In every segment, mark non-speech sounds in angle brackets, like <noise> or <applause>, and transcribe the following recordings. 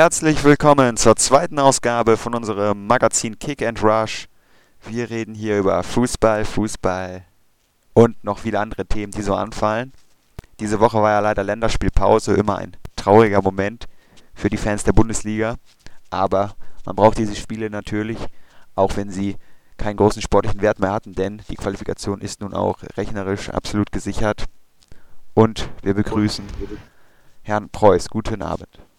Herzlich willkommen zur zweiten Ausgabe von unserem Magazin Kick and Rush. Wir reden hier über Fußball, Fußball und noch viele andere Themen, die so anfallen. Diese Woche war ja leider Länderspielpause, immer ein trauriger Moment für die Fans der Bundesliga. Aber man braucht diese Spiele natürlich, auch wenn sie keinen großen sportlichen Wert mehr hatten, denn die Qualifikation ist nun auch rechnerisch absolut gesichert. Und wir begrüßen Herrn Preuß. Guten Abend.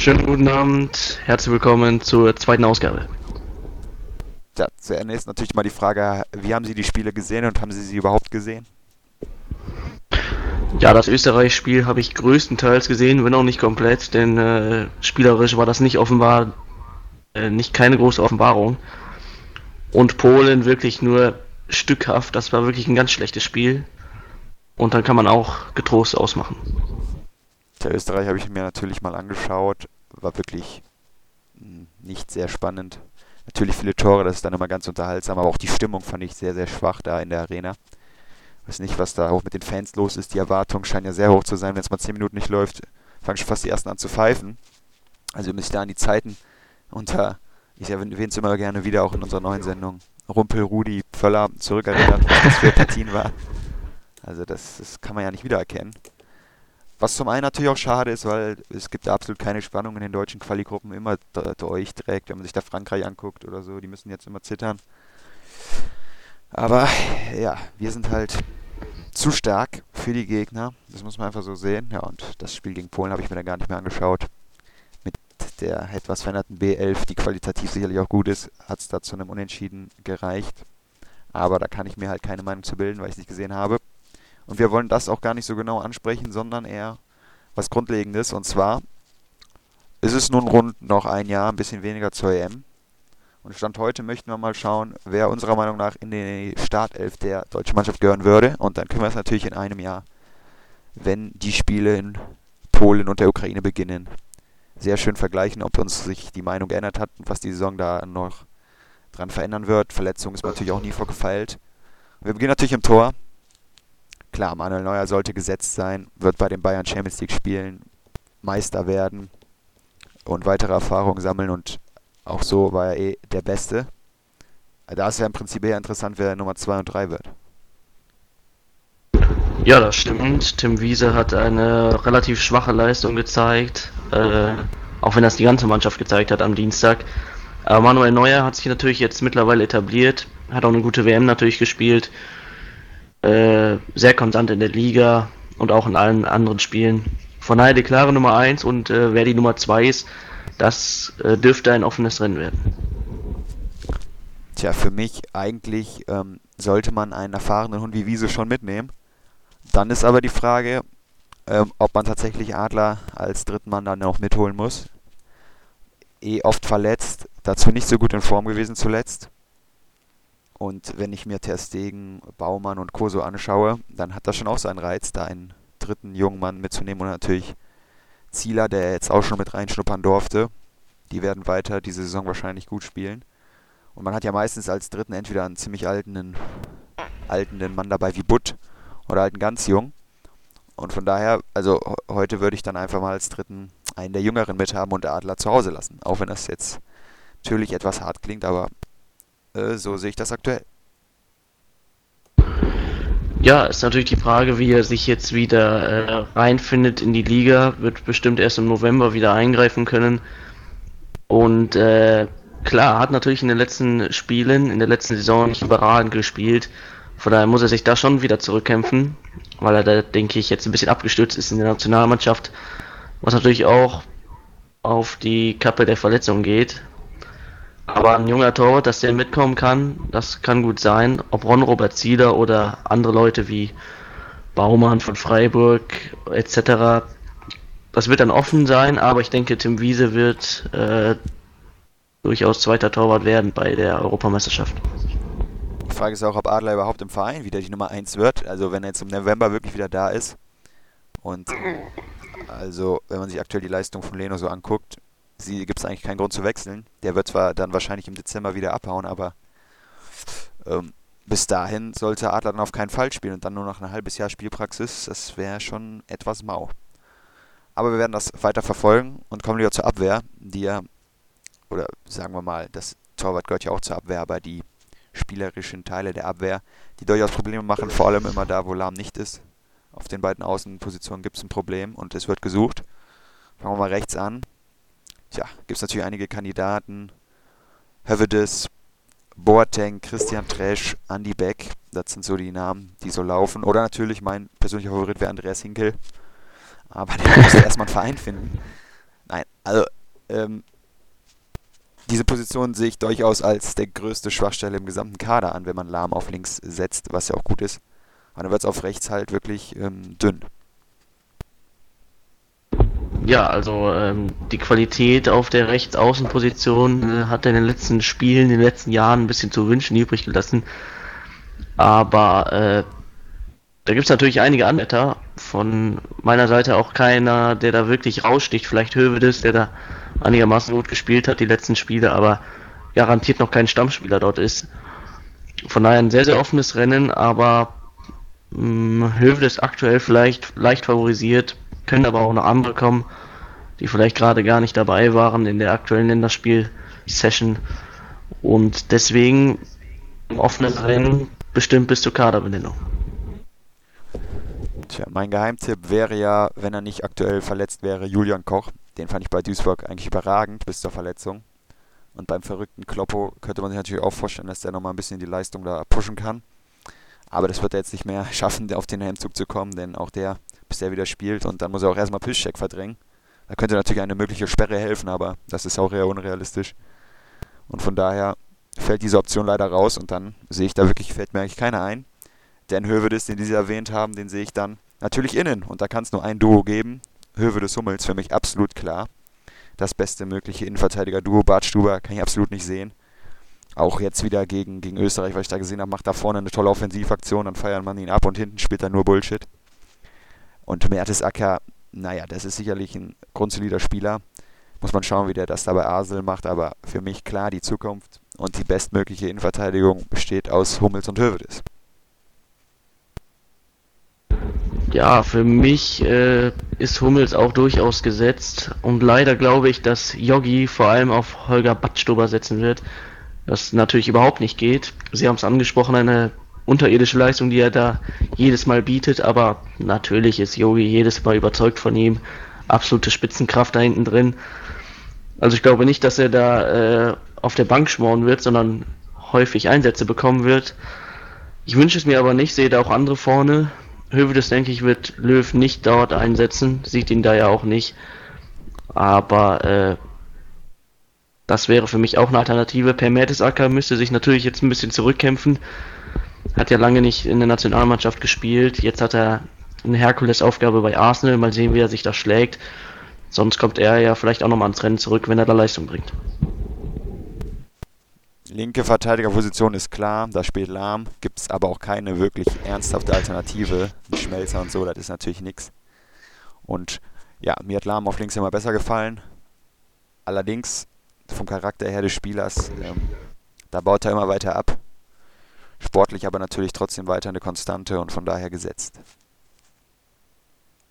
Schönen guten Abend, herzlich willkommen zur zweiten Ausgabe. Ja, zuerst natürlich mal die Frage, wie haben Sie die Spiele gesehen und haben Sie sie überhaupt gesehen? Ja, das Österreich-Spiel habe ich größtenteils gesehen, wenn auch nicht komplett, denn äh, spielerisch war das nicht offenbar, äh, nicht keine große Offenbarung. Und Polen wirklich nur stückhaft, das war wirklich ein ganz schlechtes Spiel. Und dann kann man auch getrost ausmachen. Der Österreich habe ich mir natürlich mal angeschaut, war wirklich hm, nicht sehr spannend. Natürlich viele Tore, das ist dann immer ganz unterhaltsam, aber auch die Stimmung fand ich sehr, sehr schwach da in der Arena. Ich weiß nicht, was da auch mit den Fans los ist. Die Erwartungen scheinen ja sehr hoch zu sein. Wenn es mal 10 Minuten nicht läuft, fangen schon fast die ersten an zu pfeifen. Also wenn sich da an die Zeiten unter, ich erwähne es immer gerne wieder auch in unserer neuen Sendung, Rumpel, Rudi, Völler zurückerinnert, was das für Partien waren. Also das, das kann man ja nicht wiedererkennen. Was zum einen natürlich auch schade ist, weil es gibt absolut keine Spannung in den deutschen Quali-Gruppen immer durch direkt, wenn man sich da Frankreich anguckt oder so, die müssen jetzt immer zittern. Aber ja, wir sind halt zu stark für die Gegner. Das muss man einfach so sehen. Ja, und das Spiel gegen Polen habe ich mir dann gar nicht mehr angeschaut. Mit der etwas veränderten B11, die qualitativ sicherlich auch gut ist, hat es da zu einem Unentschieden gereicht. Aber da kann ich mir halt keine Meinung zu bilden, weil ich es nicht gesehen habe. Und wir wollen das auch gar nicht so genau ansprechen, sondern eher was Grundlegendes. Und zwar ist es nun rund noch ein Jahr, ein bisschen weniger zur EM. Und Stand heute möchten wir mal schauen, wer unserer Meinung nach in die Startelf der deutschen Mannschaft gehören würde. Und dann können wir es natürlich in einem Jahr, wenn die Spiele in Polen und der Ukraine beginnen, sehr schön vergleichen, ob uns sich die Meinung geändert hat und was die Saison da noch dran verändern wird. Verletzung ist natürlich auch nie vorgefeilt. Wir beginnen natürlich im Tor. Klar, Manuel Neuer sollte gesetzt sein, wird bei den Bayern Champions League spielen, Meister werden und weitere Erfahrungen sammeln und auch so war er eh der Beste. Da ist ja im Prinzip eher interessant, wer Nummer 2 und 3 wird. Ja, das stimmt. Tim Wiese hat eine relativ schwache Leistung gezeigt, äh, auch wenn das die ganze Mannschaft gezeigt hat am Dienstag. Aber Manuel Neuer hat sich natürlich jetzt mittlerweile etabliert, hat auch eine gute WM natürlich gespielt äh, sehr konstant in der Liga und auch in allen anderen Spielen. Von daher die klare Nummer 1 und äh, wer die Nummer 2 ist, das äh, dürfte ein offenes Rennen werden. Tja, für mich eigentlich ähm, sollte man einen erfahrenen Hund wie Wiese schon mitnehmen. Dann ist aber die Frage, ähm, ob man tatsächlich Adler als dritten Mann dann noch mitholen muss. Eh oft verletzt, dazu nicht so gut in Form gewesen zuletzt. Und wenn ich mir Terstegen, Baumann und Koso anschaue, dann hat das schon auch seinen Reiz, da einen dritten jungen Mann mitzunehmen und natürlich Zieler, der jetzt auch schon mit reinschnuppern durfte. Die werden weiter diese Saison wahrscheinlich gut spielen. Und man hat ja meistens als dritten entweder einen ziemlich alten, alten Mann dabei wie Butt oder halt einen ganz jung. Und von daher, also heute würde ich dann einfach mal als dritten einen der Jüngeren mithaben und Adler zu Hause lassen. Auch wenn das jetzt natürlich etwas hart klingt, aber äh, so sehe ich das aktuell. Ja, ist natürlich die Frage, wie er sich jetzt wieder äh, reinfindet in die Liga. Wird bestimmt erst im November wieder eingreifen können. Und äh, klar, hat natürlich in den letzten Spielen, in der letzten Saison nicht überragend gespielt. Von daher muss er sich da schon wieder zurückkämpfen, weil er da, denke ich, jetzt ein bisschen abgestürzt ist in der Nationalmannschaft. Was natürlich auch auf die Kappe der Verletzung geht. Aber ein junger Torwart, dass der mitkommen kann, das kann gut sein. Ob Ron Robert Zieler oder andere Leute wie Baumann von Freiburg etc. Das wird dann offen sein, aber ich denke, Tim Wiese wird äh, durchaus zweiter Torwart werden bei der Europameisterschaft. Die Frage ist auch, ob Adler überhaupt im Verein wieder die Nummer 1 wird. Also wenn er jetzt im November wirklich wieder da ist. Und also wenn man sich aktuell die Leistung von Leno so anguckt, gibt es eigentlich keinen Grund zu wechseln. Der wird zwar dann wahrscheinlich im Dezember wieder abhauen, aber ähm, bis dahin sollte Adler dann auf keinen Fall spielen und dann nur noch ein halbes Jahr Spielpraxis, das wäre schon etwas mau. Aber wir werden das weiter verfolgen und kommen wieder zur Abwehr, die ja, oder sagen wir mal, das Torwart gehört ja auch zur Abwehr, aber die spielerischen Teile der Abwehr, die durchaus Probleme machen, vor allem immer da, wo Lahm nicht ist. Auf den beiden Außenpositionen gibt es ein Problem und es wird gesucht. Fangen wir mal rechts an. Tja, gibt es natürlich einige Kandidaten. Hövedes, Boateng, Christian Tresch, Andy Beck. Das sind so die Namen, die so laufen. Oder natürlich mein persönlicher Favorit wäre Andreas Hinkel. Aber der muss <laughs> erstmal einen Verein finden. Nein, also ähm, diese Position sehe ich durchaus als der größte Schwachstelle im gesamten Kader an, wenn man Lahm auf links setzt, was ja auch gut ist. Aber dann wird es auf rechts halt wirklich ähm, dünn. Ja, also ähm, die Qualität auf der Rechtsaußenposition äh, hat in den letzten Spielen, in den letzten Jahren ein bisschen zu wünschen übrig gelassen. Aber äh, da gibt es natürlich einige Anwärter. Von meiner Seite auch keiner, der da wirklich raussticht. Vielleicht Hövedes, der da einigermaßen gut gespielt hat die letzten Spiele, aber garantiert noch kein Stammspieler dort ist. Von daher ein sehr, sehr offenes Rennen, aber mh, Hövedes aktuell vielleicht leicht favorisiert, können aber auch noch andere kommen, die vielleicht gerade gar nicht dabei waren in der aktuellen Länderspiel-Session. Und deswegen im offenen Rennen bestimmt bis zur Kaderbenennung. Tja, mein Geheimtipp wäre ja, wenn er nicht aktuell verletzt wäre, Julian Koch. Den fand ich bei Duisburg eigentlich überragend bis zur Verletzung. Und beim verrückten Kloppo könnte man sich natürlich auch vorstellen, dass der nochmal ein bisschen die Leistung da pushen kann. Aber das wird er jetzt nicht mehr <laughs> schaffen, auf den Helmzug zu kommen, denn auch der, bis er wieder spielt und dann muss er auch erstmal Piszczek verdrängen. Da könnte natürlich eine mögliche Sperre helfen, aber das ist auch eher unrealistisch. Und von daher fällt diese Option leider raus und dann sehe ich da wirklich, fällt mir eigentlich keiner ein. Dan Hövedes, den Sie erwähnt haben, den sehe ich dann natürlich innen. Und da kann es nur ein Duo geben. Hövedes Hummels für mich absolut klar. Das beste mögliche Innenverteidiger-Duo. Bart Stuber kann ich absolut nicht sehen. Auch jetzt wieder gegen, gegen Österreich, weil ich da gesehen habe, macht da vorne eine tolle Offensivaktion, dann feiert man ihn ab und hinten spielt er nur Bullshit. Und Mertesacker, naja, das ist sicherlich ein grundsolider Spieler. Muss man schauen, wie der das da bei Arsenal macht, aber für mich klar die Zukunft und die bestmögliche Innenverteidigung besteht aus Hummels und Hövedes. Ja, für mich äh, ist Hummels auch durchaus gesetzt und leider glaube ich, dass Yogi vor allem auf Holger Badstuber setzen wird, was natürlich überhaupt nicht geht. Sie haben es angesprochen, eine unterirdische Leistung, die er da jedes Mal bietet, aber natürlich ist Yogi jedes Mal überzeugt von ihm. Absolute Spitzenkraft da hinten drin. Also ich glaube nicht, dass er da äh, auf der Bank schmoren wird, sondern häufig Einsätze bekommen wird. Ich wünsche es mir aber nicht, sehe da auch andere vorne. Hövedes, denke ich, wird Löw nicht dort einsetzen, sieht ihn da ja auch nicht. Aber äh, das wäre für mich auch eine Alternative. Per Mertesacker müsste sich natürlich jetzt ein bisschen zurückkämpfen. Hat ja lange nicht in der Nationalmannschaft gespielt. Jetzt hat er eine Herkulesaufgabe bei Arsenal. Mal sehen, wie er sich da schlägt. Sonst kommt er ja vielleicht auch nochmal ans Rennen zurück, wenn er da Leistung bringt. Linke Verteidigerposition ist klar, da spielt Lahm, gibt es aber auch keine wirklich ernsthafte Alternative. Ein Schmelzer und so, das ist natürlich nichts. Und ja, mir hat Lahm auf links immer besser gefallen. Allerdings vom Charakter her des Spielers, ähm, da baut er immer weiter ab. Sportlich aber natürlich trotzdem weiter eine Konstante und von daher gesetzt.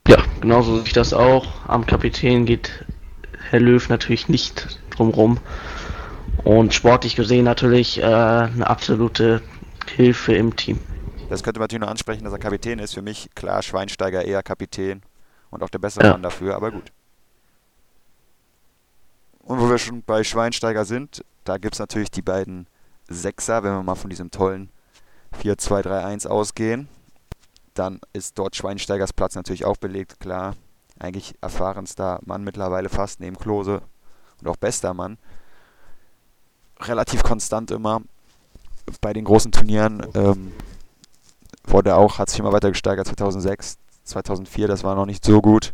Ja, genauso sehe ich das auch. Am Kapitän geht Herr Löw natürlich nicht drumrum. Und sportlich gesehen natürlich äh, eine absolute Hilfe im Team. Das könnte man natürlich nur ansprechen, dass er Kapitän ist. Für mich klar, Schweinsteiger eher Kapitän und auch der bessere ja. Mann dafür, aber gut. Und wo wir schon bei Schweinsteiger sind, da gibt es natürlich die beiden Sechser, wenn wir mal von diesem tollen 4-2-3-1 ausgehen. Dann ist dort Schweinsteigers Platz natürlich auch belegt, klar. Eigentlich erfahrenster Mann mittlerweile fast neben Klose und auch bester Mann relativ konstant immer. Bei den großen Turnieren ähm, wurde auch, hat sich immer weiter gesteigert. 2006, 2004, das war noch nicht so gut.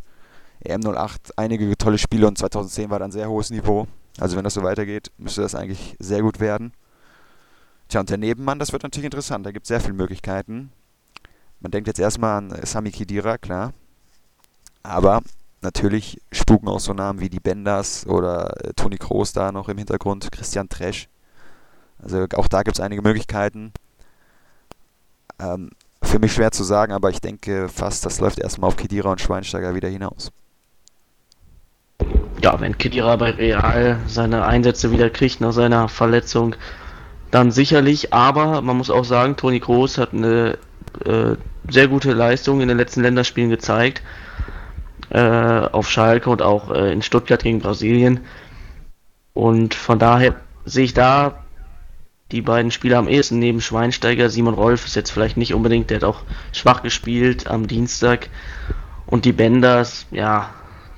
EM08, einige tolle Spiele und 2010 war dann sehr hohes Niveau. Also wenn das so weitergeht, müsste das eigentlich sehr gut werden. Tja, und der Nebenmann, das wird natürlich interessant. Da gibt es sehr viele Möglichkeiten. Man denkt jetzt erstmal an Sami Khedira, klar. Aber Natürlich spuken auch so Namen wie die Benders oder äh, Toni Kroos da noch im Hintergrund, Christian Tresch. Also auch da gibt es einige Möglichkeiten. Ähm, für mich schwer zu sagen, aber ich denke fast, das läuft erstmal auf Kedira und Schweinsteiger wieder hinaus. Ja, wenn Kedira bei Real seine Einsätze wieder kriegt nach seiner Verletzung, dann sicherlich. Aber man muss auch sagen, Toni Kroos hat eine äh, sehr gute Leistung in den letzten Länderspielen gezeigt. Äh, auf Schalke und auch äh, in Stuttgart gegen Brasilien. Und von daher sehe ich da die beiden Spieler am ehesten neben Schweinsteiger. Simon Rolf ist jetzt vielleicht nicht unbedingt, der hat auch schwach gespielt am Dienstag. Und die Benders, ja,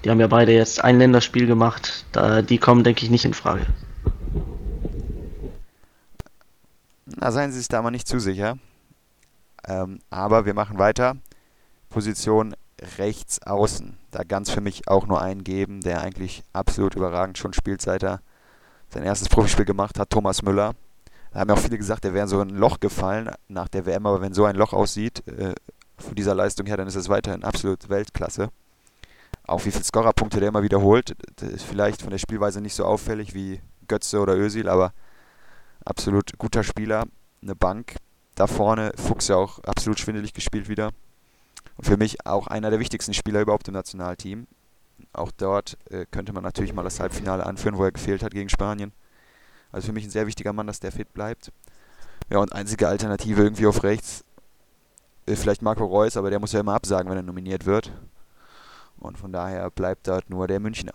die haben ja beide jetzt ein Länderspiel gemacht. Da, die kommen, denke ich, nicht in Frage. Na, seien Sie sich da mal nicht zu sicher. Ähm, aber wir machen weiter. Position rechts außen. Da ganz für mich auch nur einen geben, der eigentlich absolut überragend schon spielt, seit er sein erstes <laughs> Profispiel gemacht hat, Thomas Müller. Da haben ja auch viele gesagt, er wäre so ein Loch gefallen nach der WM, aber wenn so ein Loch aussieht, äh, von dieser Leistung her, dann ist es weiterhin absolut Weltklasse. Auch wie viele Scorerpunkte der immer wiederholt, das ist vielleicht von der Spielweise nicht so auffällig wie Götze oder Özil, aber absolut guter Spieler, eine Bank. Da vorne Fuchs ja auch absolut schwindelig gespielt wieder. Und für mich auch einer der wichtigsten Spieler überhaupt im Nationalteam. Auch dort äh, könnte man natürlich mal das Halbfinale anführen, wo er gefehlt hat gegen Spanien. Also für mich ein sehr wichtiger Mann, dass der fit bleibt. Ja, und einzige Alternative irgendwie auf rechts, äh, vielleicht Marco Reus, aber der muss ja immer absagen, wenn er nominiert wird. Und von daher bleibt dort nur der Münchner.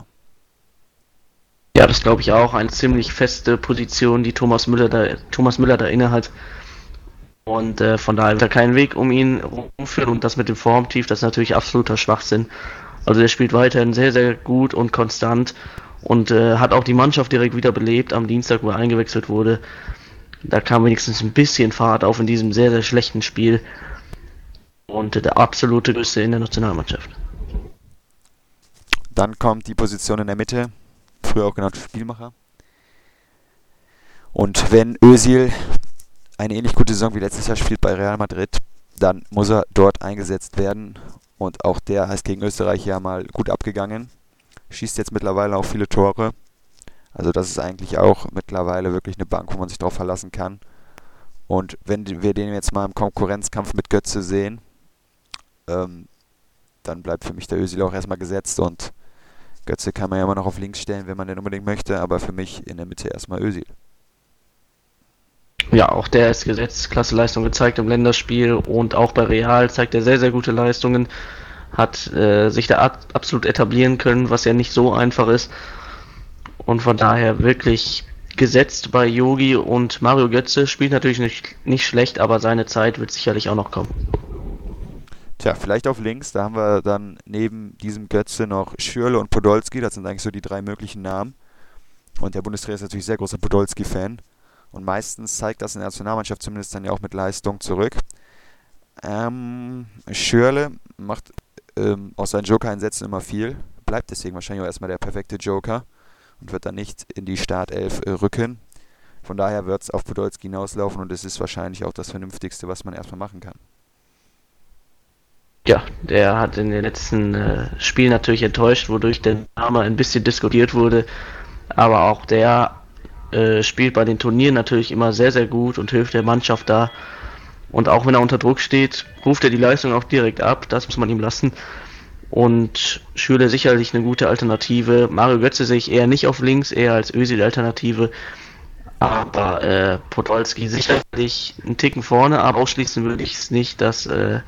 Ja, das glaube ich auch. Eine ziemlich feste Position, die Thomas Müller da, Thomas Müller da inne hat. Und äh, von daher wird er keinen Weg um ihn rumführen. Und das mit dem Formtief, das ist natürlich absoluter Schwachsinn. Also der spielt weiterhin sehr, sehr gut und konstant und äh, hat auch die Mannschaft direkt wieder belebt am Dienstag, wo er eingewechselt wurde. Da kam wenigstens ein bisschen Fahrt auf in diesem sehr, sehr schlechten Spiel. Und äh, der absolute Größte in der Nationalmannschaft. Dann kommt die Position in der Mitte, früher auch genannt Spielmacher. Und wenn Özil eine ähnlich gute Saison wie letztes Jahr spielt bei Real Madrid, dann muss er dort eingesetzt werden. Und auch der ist gegen Österreich ja mal gut abgegangen. Schießt jetzt mittlerweile auch viele Tore. Also das ist eigentlich auch mittlerweile wirklich eine Bank, wo man sich darauf verlassen kann. Und wenn wir den jetzt mal im Konkurrenzkampf mit Götze sehen, ähm, dann bleibt für mich der Özil auch erstmal gesetzt und Götze kann man ja immer noch auf links stellen, wenn man den unbedingt möchte, aber für mich in der Mitte erstmal Özil. Ja, auch der ist gesetzt, klasse Leistung gezeigt im Länderspiel und auch bei Real zeigt er sehr, sehr gute Leistungen. Hat äh, sich da absolut etablieren können, was ja nicht so einfach ist. Und von daher wirklich gesetzt bei Yogi und Mario Götze spielt natürlich nicht, nicht schlecht, aber seine Zeit wird sicherlich auch noch kommen. Tja, vielleicht auf links, da haben wir dann neben diesem Götze noch Schürle und Podolski, das sind eigentlich so die drei möglichen Namen. Und der Bundestrainer ist natürlich sehr großer Podolski-Fan. Und meistens zeigt das in der Nationalmannschaft zumindest dann ja auch mit Leistung zurück. Ähm, Schürle macht ähm, aus seinen Joker-Einsätzen immer viel, bleibt deswegen wahrscheinlich auch erstmal der perfekte Joker und wird dann nicht in die Startelf äh, rücken. Von daher wird es auf Podolski hinauslaufen und es ist wahrscheinlich auch das Vernünftigste, was man erstmal machen kann. Ja, der hat in den letzten äh, Spielen natürlich enttäuscht, wodurch der Name ein bisschen diskutiert wurde. Aber auch der äh, spielt bei den Turnieren natürlich immer sehr, sehr gut und hilft der Mannschaft da. Und auch wenn er unter Druck steht, ruft er die Leistung auch direkt ab. Das muss man ihm lassen. Und Schüler sicherlich eine gute Alternative. Mario Götze sehe ich eher nicht auf links, eher als Özil-Alternative. Aber äh, Podolski sicherlich einen Ticken vorne, aber ausschließen würde ich es nicht, dass äh,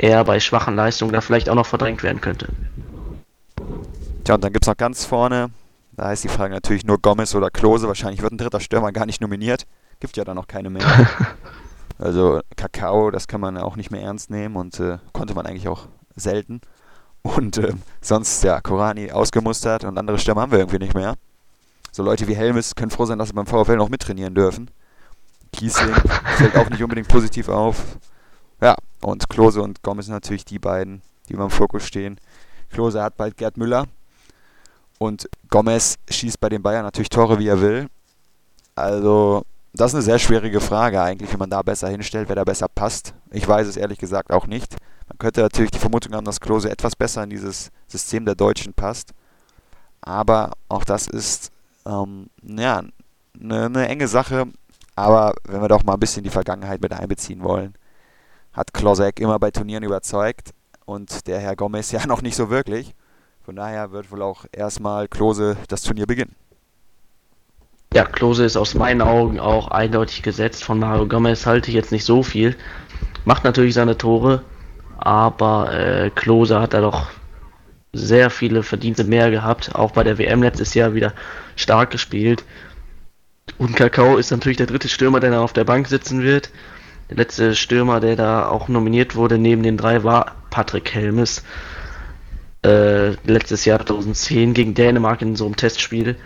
er bei schwachen Leistungen da vielleicht auch noch verdrängt werden könnte. Tja, und dann gibt es noch ganz vorne da ist die Frage natürlich nur Gomez oder Klose. Wahrscheinlich wird ein dritter Stürmer gar nicht nominiert. Gibt ja da noch keine mehr. <laughs> also Kakao, das kann man auch nicht mehr ernst nehmen und äh, konnte man eigentlich auch selten. Und äh, sonst, ja, Korani ausgemustert und andere Stürmer haben wir irgendwie nicht mehr. So Leute wie Helmes können froh sein, dass sie beim VfL noch mittrainieren dürfen. Kiesling <laughs> fällt auch nicht unbedingt positiv auf. Ja, und Klose und Gomez sind natürlich die beiden, die immer im Fokus stehen. Klose hat bald Gerd Müller, und Gomez schießt bei den Bayern natürlich Tore, wie er will. Also, das ist eine sehr schwierige Frage eigentlich, wie man da besser hinstellt, wer da besser passt. Ich weiß es ehrlich gesagt auch nicht. Man könnte natürlich die Vermutung haben, dass Klose etwas besser in dieses System der Deutschen passt. Aber auch das ist ähm, ja, eine, eine enge Sache. Aber wenn wir doch mal ein bisschen die Vergangenheit mit einbeziehen wollen, hat Klosek immer bei Turnieren überzeugt und der Herr Gomez <laughs> ja noch nicht so wirklich. Von daher wird wohl auch erstmal Klose das Turnier beginnen. Ja, Klose ist aus meinen Augen auch eindeutig gesetzt. Von Mario Gomez halte ich jetzt nicht so viel. Macht natürlich seine Tore, aber äh, Klose hat da doch sehr viele Verdienste mehr gehabt. Auch bei der WM letztes Jahr wieder stark gespielt. Und Kakao ist natürlich der dritte Stürmer, der da auf der Bank sitzen wird. Der letzte Stürmer, der da auch nominiert wurde neben den drei, war Patrick Helmes. Äh, letztes Jahr 2010 gegen Dänemark in so einem Testspiel.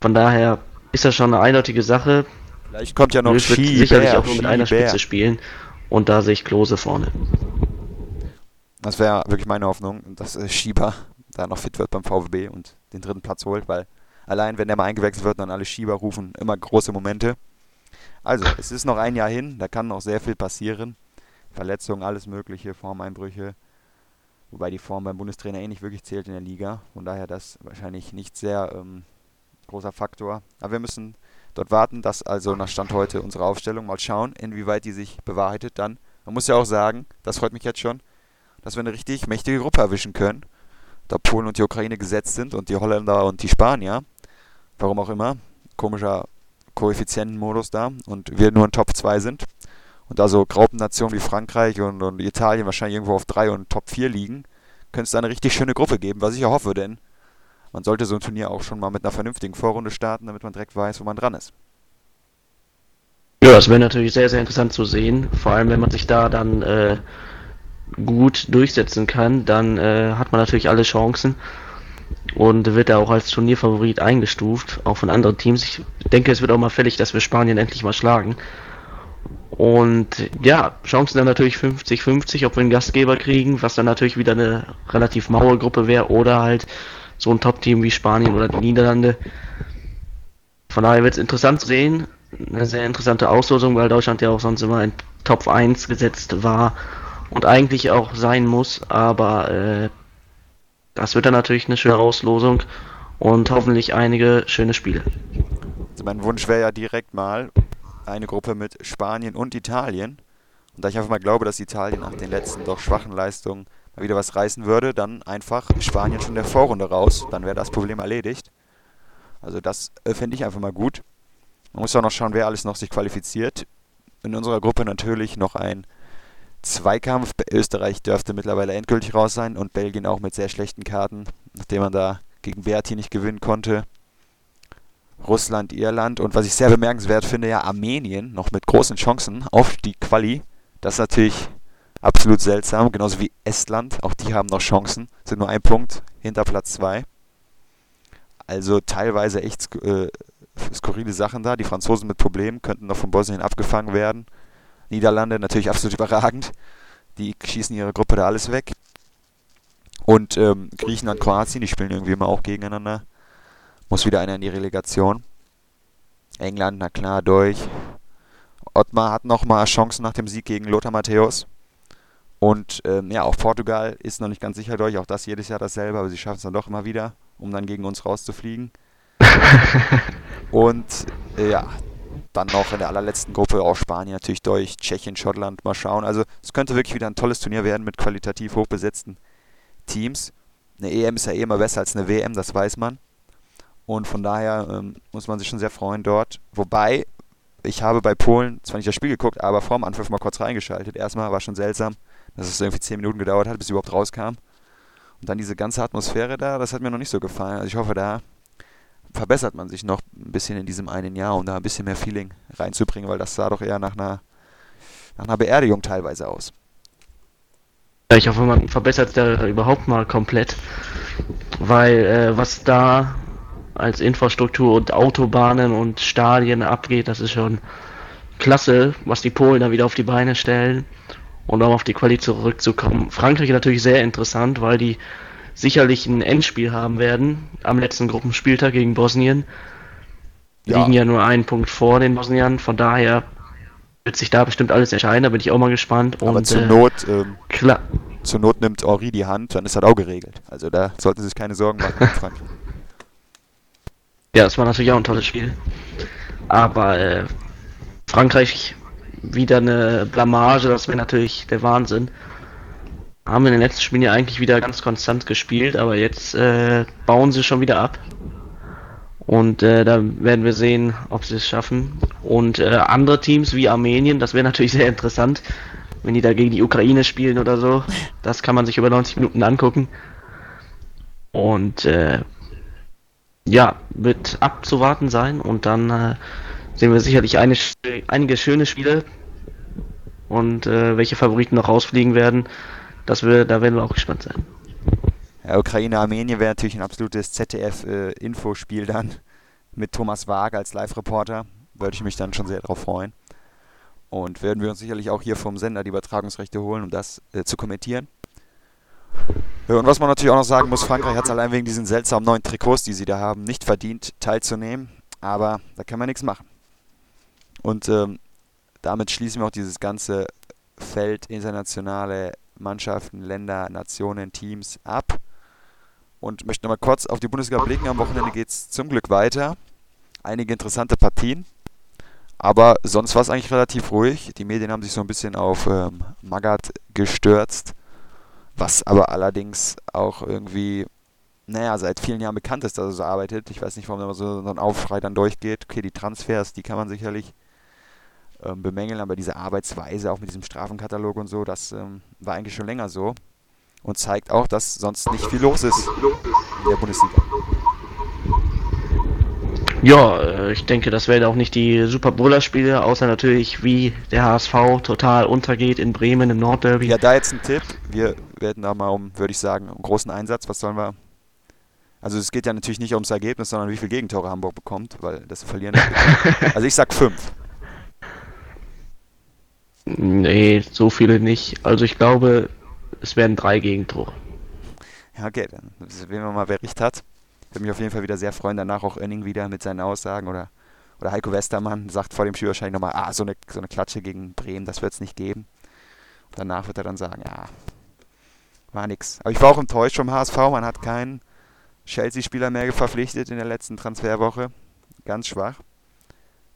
Von daher ist das schon eine eindeutige Sache. Vielleicht kommt ja noch Löw wird sicherlich auch nur mit einer. Spitze spielen. Und da sehe ich Klose vorne. Das wäre wirklich meine Hoffnung, dass äh, Schieber da noch fit wird beim VfB und den dritten Platz holt, weil allein wenn der mal eingewechselt wird und alle Schieber rufen, immer große Momente. Also, es ist noch ein Jahr hin, da kann noch sehr viel passieren. Verletzungen, alles mögliche, Formeinbrüche. Wobei die Form beim Bundestrainer eh nicht wirklich zählt in der Liga. Von daher das wahrscheinlich nicht sehr ähm, großer Faktor. Aber wir müssen dort warten, dass also nach Stand heute unsere Aufstellung mal schauen, inwieweit die sich bewahrheitet dann. Man muss ja auch sagen, das freut mich jetzt schon, dass wir eine richtig mächtige Gruppe erwischen können. Da Polen und die Ukraine gesetzt sind und die Holländer und die Spanier, warum auch immer, komischer Koeffizientenmodus da und wir nur in Top 2 sind. Und also Graupennationen wie Frankreich und, und Italien wahrscheinlich irgendwo auf 3 und Top 4 liegen, könnte es da eine richtig schöne Gruppe geben, was ich ja hoffe, denn man sollte so ein Turnier auch schon mal mit einer vernünftigen Vorrunde starten, damit man direkt weiß, wo man dran ist. Ja, das wäre natürlich sehr, sehr interessant zu sehen. Vor allem, wenn man sich da dann äh, gut durchsetzen kann, dann äh, hat man natürlich alle Chancen und wird da auch als Turnierfavorit eingestuft, auch von anderen Teams. Ich denke, es wird auch mal fällig, dass wir Spanien endlich mal schlagen. Und ja, Chancen dann natürlich 50-50, ob wir einen Gastgeber kriegen, was dann natürlich wieder eine relativ maue Gruppe wäre, oder halt so ein Top-Team wie Spanien oder die Niederlande. Von daher wird es interessant zu sehen. Eine sehr interessante Auslosung, weil Deutschland ja auch sonst immer in Top 1 gesetzt war und eigentlich auch sein muss, aber äh, das wird dann natürlich eine schöne Auslosung und hoffentlich einige schöne Spiele. Also mein Wunsch wäre ja direkt mal eine Gruppe mit Spanien und Italien. Und da ich einfach mal glaube, dass Italien nach den letzten doch schwachen Leistungen mal wieder was reißen würde, dann einfach Spanien schon der Vorrunde raus. Dann wäre das Problem erledigt. Also das äh, fände ich einfach mal gut. Man muss auch noch schauen, wer alles noch sich qualifiziert. In unserer Gruppe natürlich noch ein Zweikampf. Österreich dürfte mittlerweile endgültig raus sein und Belgien auch mit sehr schlechten Karten, nachdem man da gegen Berti nicht gewinnen konnte. Russland, Irland und was ich sehr bemerkenswert finde, ja Armenien noch mit großen Chancen auf die Quali. Das ist natürlich absolut seltsam, genauso wie Estland. Auch die haben noch Chancen, sind nur ein Punkt hinter Platz 2. Also teilweise echt äh, skurrile Sachen da. Die Franzosen mit Problemen könnten noch von Bosnien abgefangen werden. Niederlande natürlich absolut überragend. Die schießen ihre Gruppe da alles weg. Und ähm, Griechenland, Kroatien, die spielen irgendwie immer auch gegeneinander. Muss wieder einer in die Relegation. England, na klar, durch. Ottmar hat nochmal Chancen nach dem Sieg gegen Lothar Matthäus. Und ähm, ja, auch Portugal ist noch nicht ganz sicher durch. Auch das jedes Jahr dasselbe, aber sie schaffen es dann doch immer wieder, um dann gegen uns rauszufliegen. <laughs> Und äh, ja, dann noch in der allerletzten Gruppe auch Spanien natürlich durch, Tschechien, Schottland, mal schauen. Also es könnte wirklich wieder ein tolles Turnier werden mit qualitativ hochbesetzten Teams. Eine EM ist ja eh immer besser als eine WM, das weiß man. Und von daher ähm, muss man sich schon sehr freuen dort. Wobei, ich habe bei Polen zwar nicht das Spiel geguckt, aber vorm Anpfiff mal kurz reingeschaltet. Erstmal war schon seltsam, dass es irgendwie 10 Minuten gedauert hat, bis überhaupt rauskam. Und dann diese ganze Atmosphäre da, das hat mir noch nicht so gefallen. Also ich hoffe, da verbessert man sich noch ein bisschen in diesem einen Jahr, um da ein bisschen mehr Feeling reinzubringen, weil das sah doch eher nach einer, nach einer Beerdigung teilweise aus. Ich hoffe, man verbessert es da überhaupt mal komplett, weil äh, was da als Infrastruktur und Autobahnen und Stadien abgeht, das ist schon klasse, was die Polen da wieder auf die Beine stellen. Und um auf die Quali zurückzukommen. Frankreich natürlich sehr interessant, weil die sicherlich ein Endspiel haben werden am letzten Gruppenspieltag gegen Bosnien. Ja. Liegen ja nur einen Punkt vor den Bosniern, von daher wird sich da bestimmt alles entscheiden, da bin ich auch mal gespannt. Aber Und zur äh, Not, ähm, klar, zur Not nimmt Henri die Hand, dann ist das auch geregelt. Also da sollten Sie sich keine Sorgen machen. <laughs> Ja, das war natürlich auch ein tolles Spiel. Aber äh, Frankreich wieder eine Blamage, das wäre natürlich der Wahnsinn. Haben in den letzten Spielen ja eigentlich wieder ganz konstant gespielt, aber jetzt äh, bauen sie schon wieder ab. Und äh, da werden wir sehen, ob sie es schaffen. Und äh, andere Teams wie Armenien, das wäre natürlich <laughs> sehr interessant, wenn die da gegen die Ukraine spielen oder so. Das kann man sich über 90 Minuten angucken. Und äh, ja, wird abzuwarten sein. Und dann äh, sehen wir sicherlich eine, einige schöne Spiele. Und äh, welche Favoriten noch rausfliegen werden, das wir, da werden wir auch gespannt sein. Ja, Ukraine-Armenien wäre natürlich ein absolutes ZDF-Infospiel äh, dann mit Thomas Waage als Live-Reporter. Würde ich mich dann schon sehr darauf freuen. Und werden wir uns sicherlich auch hier vom Sender die Übertragungsrechte holen, um das äh, zu kommentieren. Und was man natürlich auch noch sagen muss, Frankreich hat es allein wegen diesen seltsamen neuen Trikots, die sie da haben, nicht verdient, teilzunehmen. Aber da kann man nichts machen. Und ähm, damit schließen wir auch dieses ganze Feld internationale Mannschaften, Länder, Nationen, Teams ab und möchte nochmal kurz auf die Bundesliga blicken. Am Wochenende geht es zum Glück weiter. Einige interessante Partien. Aber sonst war es eigentlich relativ ruhig. Die Medien haben sich so ein bisschen auf ähm, Magath gestürzt. Was aber allerdings auch irgendwie, naja, seit vielen Jahren bekannt ist, dass er so arbeitet. Ich weiß nicht, warum da so ein Aufschrei dann durchgeht. Okay, die Transfers, die kann man sicherlich ähm, bemängeln, aber diese Arbeitsweise, auch mit diesem Strafenkatalog und so, das ähm, war eigentlich schon länger so und zeigt auch, dass sonst nicht viel los ist in der Bundesliga. Ja, äh, ich denke, das werden auch nicht die Super Bowler-Spiele, außer natürlich, wie der HSV total untergeht in Bremen im Nordderby. Ja, da jetzt ein Tipp. Wir werden da mal um, würde ich sagen, um großen Einsatz. Was sollen wir? Also es geht ja natürlich nicht ums Ergebnis, sondern wie viele Gegentore Hamburg bekommt, weil das verlieren. <laughs> also ich sag fünf. Nee, so viele nicht. Also ich glaube, es werden drei Gegentore. Ja, okay, dann sehen wir mal, wer recht hat. Ich würde mich auf jeden Fall wieder sehr freuen, danach auch Önning wieder mit seinen Aussagen oder, oder Heiko Westermann sagt vor dem Spiel wahrscheinlich nochmal, ah, so eine, so eine Klatsche gegen Bremen, das wird es nicht geben. Und danach wird er dann sagen, ja, war nix. Aber ich war auch enttäuscht vom HSV, man hat keinen Chelsea-Spieler mehr verpflichtet in der letzten Transferwoche. Ganz schwach.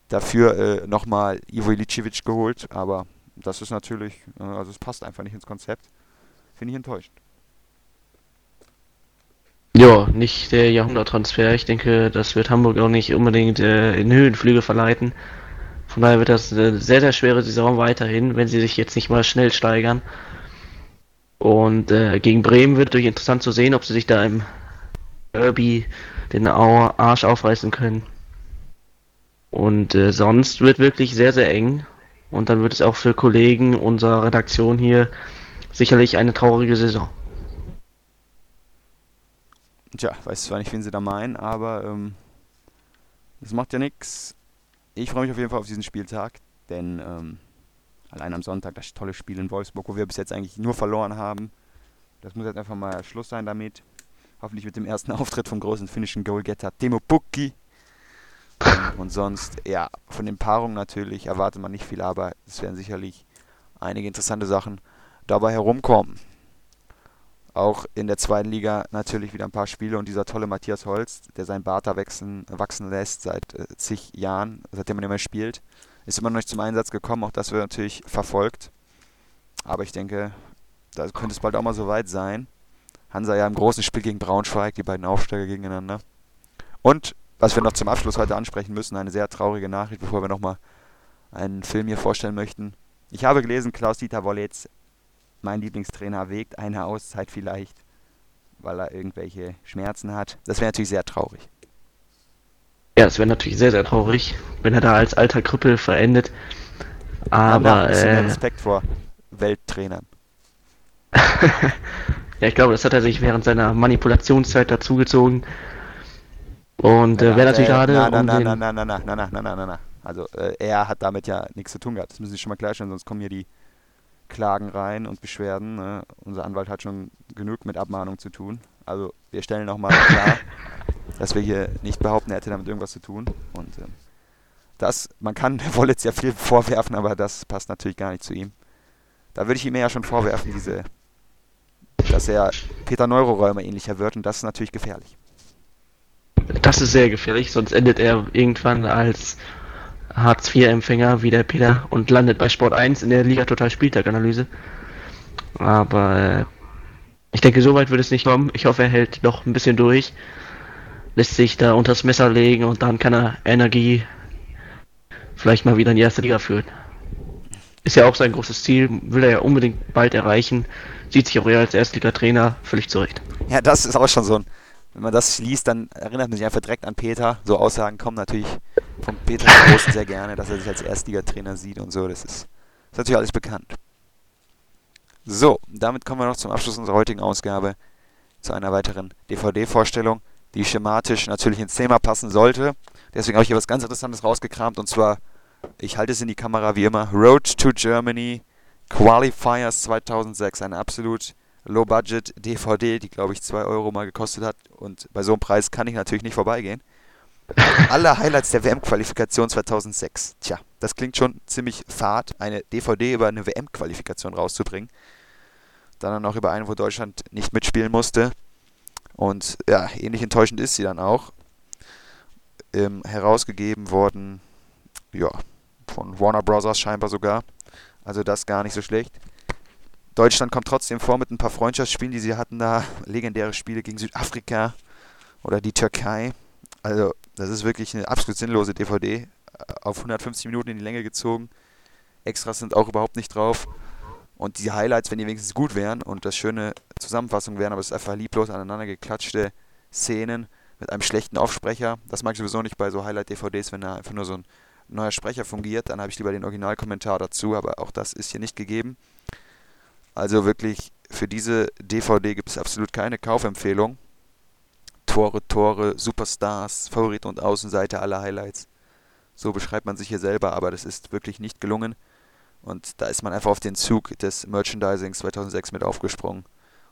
Dafür äh, nochmal Ivo Ilicevic geholt, aber das ist natürlich, äh, also es passt einfach nicht ins Konzept. Finde ich enttäuscht. Ja, nicht der Jahrhunderttransfer. Ich denke, das wird Hamburg auch nicht unbedingt äh, in Höhenflüge verleiten. Von daher wird das eine sehr, sehr schwere Saison weiterhin, wenn sie sich jetzt nicht mal schnell steigern. Und äh, gegen Bremen wird durch interessant zu sehen, ob sie sich da im Derby den Arsch aufreißen können. Und äh, sonst wird wirklich sehr, sehr eng. Und dann wird es auch für Kollegen unserer Redaktion hier sicherlich eine traurige Saison. Tja, weiß zwar nicht, wen sie da meinen, aber ähm, das macht ja nichts. Ich freue mich auf jeden Fall auf diesen Spieltag, denn ähm, allein am Sonntag das tolle Spiel in Wolfsburg, wo wir bis jetzt eigentlich nur verloren haben. Das muss jetzt einfach mal Schluss sein damit. Hoffentlich mit dem ersten <laughs> Auftritt vom großen finnischen Goalgetter Timo Pukki. Und sonst, ja, von den Paarungen natürlich erwartet man nicht viel, aber es werden sicherlich einige interessante Sachen dabei herumkommen. Auch in der zweiten Liga natürlich wieder ein paar Spiele und dieser tolle Matthias Holz, der sein Bart da wachsen, wachsen lässt seit äh, zig Jahren, seitdem man immer spielt, ist immer noch nicht zum Einsatz gekommen. Auch das wird natürlich verfolgt. Aber ich denke, da könnte es bald auch mal so weit sein. Hansa ja im großen Spiel gegen Braunschweig, die beiden Aufsteiger gegeneinander. Und was wir noch zum Abschluss heute ansprechen müssen, eine sehr traurige Nachricht, bevor wir nochmal einen Film hier vorstellen möchten. Ich habe gelesen, Klaus-Dieter Wollitz mein Lieblingstrainer wägt eine Auszeit vielleicht, weil er irgendwelche Schmerzen hat. Das wäre natürlich sehr traurig. Ja, es wäre natürlich sehr, sehr traurig, wenn er da als alter Krüppel verendet. Aber. Ja, äh, Respekt vor Welttrainern. <laughs> ja, ich glaube, das hat er sich während seiner Manipulationszeit dazugezogen. Und äh, wäre natürlich gerade. Na, na, na, na, na, na, na, na, na, na, na, na. Also, äh, er hat damit ja nichts zu tun gehabt. Das müssen Sie schon mal klarstellen, sonst kommen hier die Klagen rein und Beschwerden. Ne? Unser Anwalt hat schon genug mit Abmahnung zu tun. Also wir stellen nochmal klar, <laughs> dass wir hier nicht behaupten, er hätte damit irgendwas zu tun. Und ähm, das, man kann Wollitz ja viel vorwerfen, aber das passt natürlich gar nicht zu ihm. Da würde ich ihm ja schon vorwerfen, diese, dass er Peter Neuroräumer ähnlicher wird und das ist natürlich gefährlich. Das ist sehr gefährlich, sonst endet er irgendwann als Hartz-IV-Empfänger wie der Peter und landet bei Sport 1 in der Liga Total Spieltag-Analyse. Aber äh, Ich denke, so weit wird es nicht kommen. Ich hoffe, er hält noch ein bisschen durch, lässt sich da unters Messer legen und dann kann er Energie vielleicht mal wieder in die erste Liga führen. Ist ja auch sein großes Ziel, will er ja unbedingt bald erreichen. Sieht sich auch eher als Erstligatrainer völlig zurecht. Ja, das ist auch schon so ein. Wenn man das liest, dann erinnert man sich einfach direkt an Peter. So Aussagen kommen natürlich von Peter Großen sehr gerne, dass er sich als Erstligatrainer sieht und so. Das ist, das ist natürlich alles bekannt. So, damit kommen wir noch zum Abschluss unserer heutigen Ausgabe zu einer weiteren DVD-Vorstellung, die schematisch natürlich ins Thema passen sollte. Deswegen habe ich hier was ganz Interessantes rausgekramt und zwar, ich halte es in die Kamera wie immer, Road to Germany Qualifiers 2006, eine absolut Low-Budget DVD, die glaube ich 2 Euro mal gekostet hat und bei so einem Preis kann ich natürlich nicht vorbeigehen. <laughs> Alle Highlights der WM-Qualifikation 2006. Tja, das klingt schon ziemlich fad, eine DVD über eine WM-Qualifikation rauszubringen. Dann noch über eine, wo Deutschland nicht mitspielen musste. Und ja, ähnlich enttäuschend ist sie dann auch. Ähm, herausgegeben worden, ja, von Warner Bros. scheinbar sogar. Also das gar nicht so schlecht. Deutschland kommt trotzdem vor mit ein paar Freundschaftsspielen, die sie hatten da. Legendäre Spiele gegen Südafrika oder die Türkei. Also, das ist wirklich eine absolut sinnlose DVD. Auf 150 Minuten in die Länge gezogen. Extras sind auch überhaupt nicht drauf. Und die Highlights, wenn die wenigstens gut wären und das schöne Zusammenfassung wären, aber es ist einfach lieblos aneinander geklatschte Szenen mit einem schlechten Aufsprecher. Das mag ich sowieso nicht bei so Highlight-DVDs, wenn da einfach nur so ein neuer Sprecher fungiert. Dann habe ich lieber den Originalkommentar dazu, aber auch das ist hier nicht gegeben. Also wirklich, für diese DVD gibt es absolut keine Kaufempfehlung. Tore, Tore, Superstars, Favorit und Außenseite aller Highlights. So beschreibt man sich hier selber, aber das ist wirklich nicht gelungen. Und da ist man einfach auf den Zug des Merchandisings 2006 mit aufgesprungen.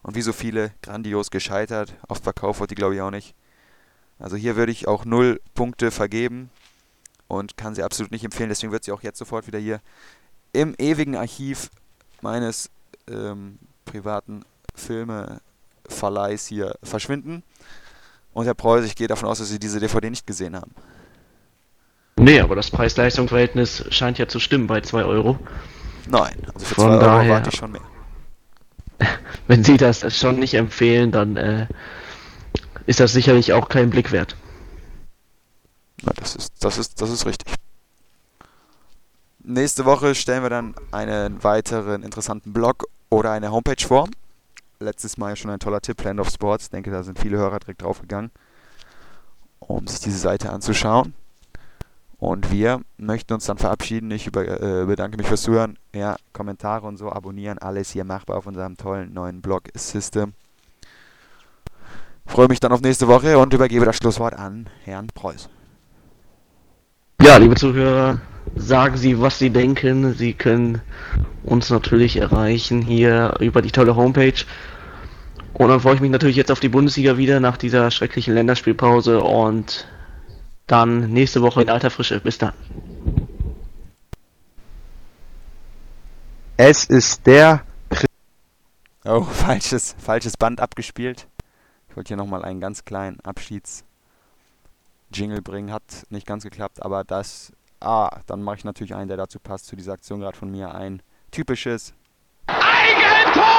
Und wie so viele, grandios gescheitert. Auf Verkauf wird die, glaube ich, auch nicht. Also hier würde ich auch null Punkte vergeben und kann sie absolut nicht empfehlen. Deswegen wird sie auch jetzt sofort wieder hier im ewigen Archiv meines ähm, privaten Filmeverleihs hier verschwinden. Und Herr Preuß, ich gehe davon aus, dass Sie diese DVD nicht gesehen haben. Nee, aber das Preis-Leistungs-Verhältnis scheint ja zu stimmen bei 2 Euro. Nein, also für 2 Euro daher, warte ich schon mehr. <laughs> Wenn Sie das schon nicht empfehlen, dann äh, ist das sicherlich auch kein Blick wert. Na, das ist, das ist, das ist richtig. Nächste Woche stellen wir dann einen weiteren interessanten Blog oder eine Homepage vor letztes Mal schon ein toller Tipp, Land of Sports. Ich denke, da sind viele Hörer direkt draufgegangen, um sich diese Seite anzuschauen. Und wir möchten uns dann verabschieden. Ich über, äh, bedanke mich fürs Zuhören. Ja, Kommentare und so, abonnieren, alles hier machbar auf unserem tollen neuen Blog System. Freue mich dann auf nächste Woche und übergebe das Schlusswort an Herrn Preuß. Ja, liebe Zuhörer, sagen Sie, was Sie denken. Sie können uns natürlich erreichen hier über die tolle Homepage. Und dann freue ich mich natürlich jetzt auf die Bundesliga wieder nach dieser schrecklichen Länderspielpause und dann nächste Woche in alter Frische. Bis dann. Es ist der. Oh, <laughs> falsches, falsches Band abgespielt. Ich wollte hier nochmal einen ganz kleinen Abschieds-Jingle bringen. Hat nicht ganz geklappt, aber das. Ah, dann mache ich natürlich einen, der dazu passt, zu dieser Aktion gerade von mir ein. Typisches Eigentor!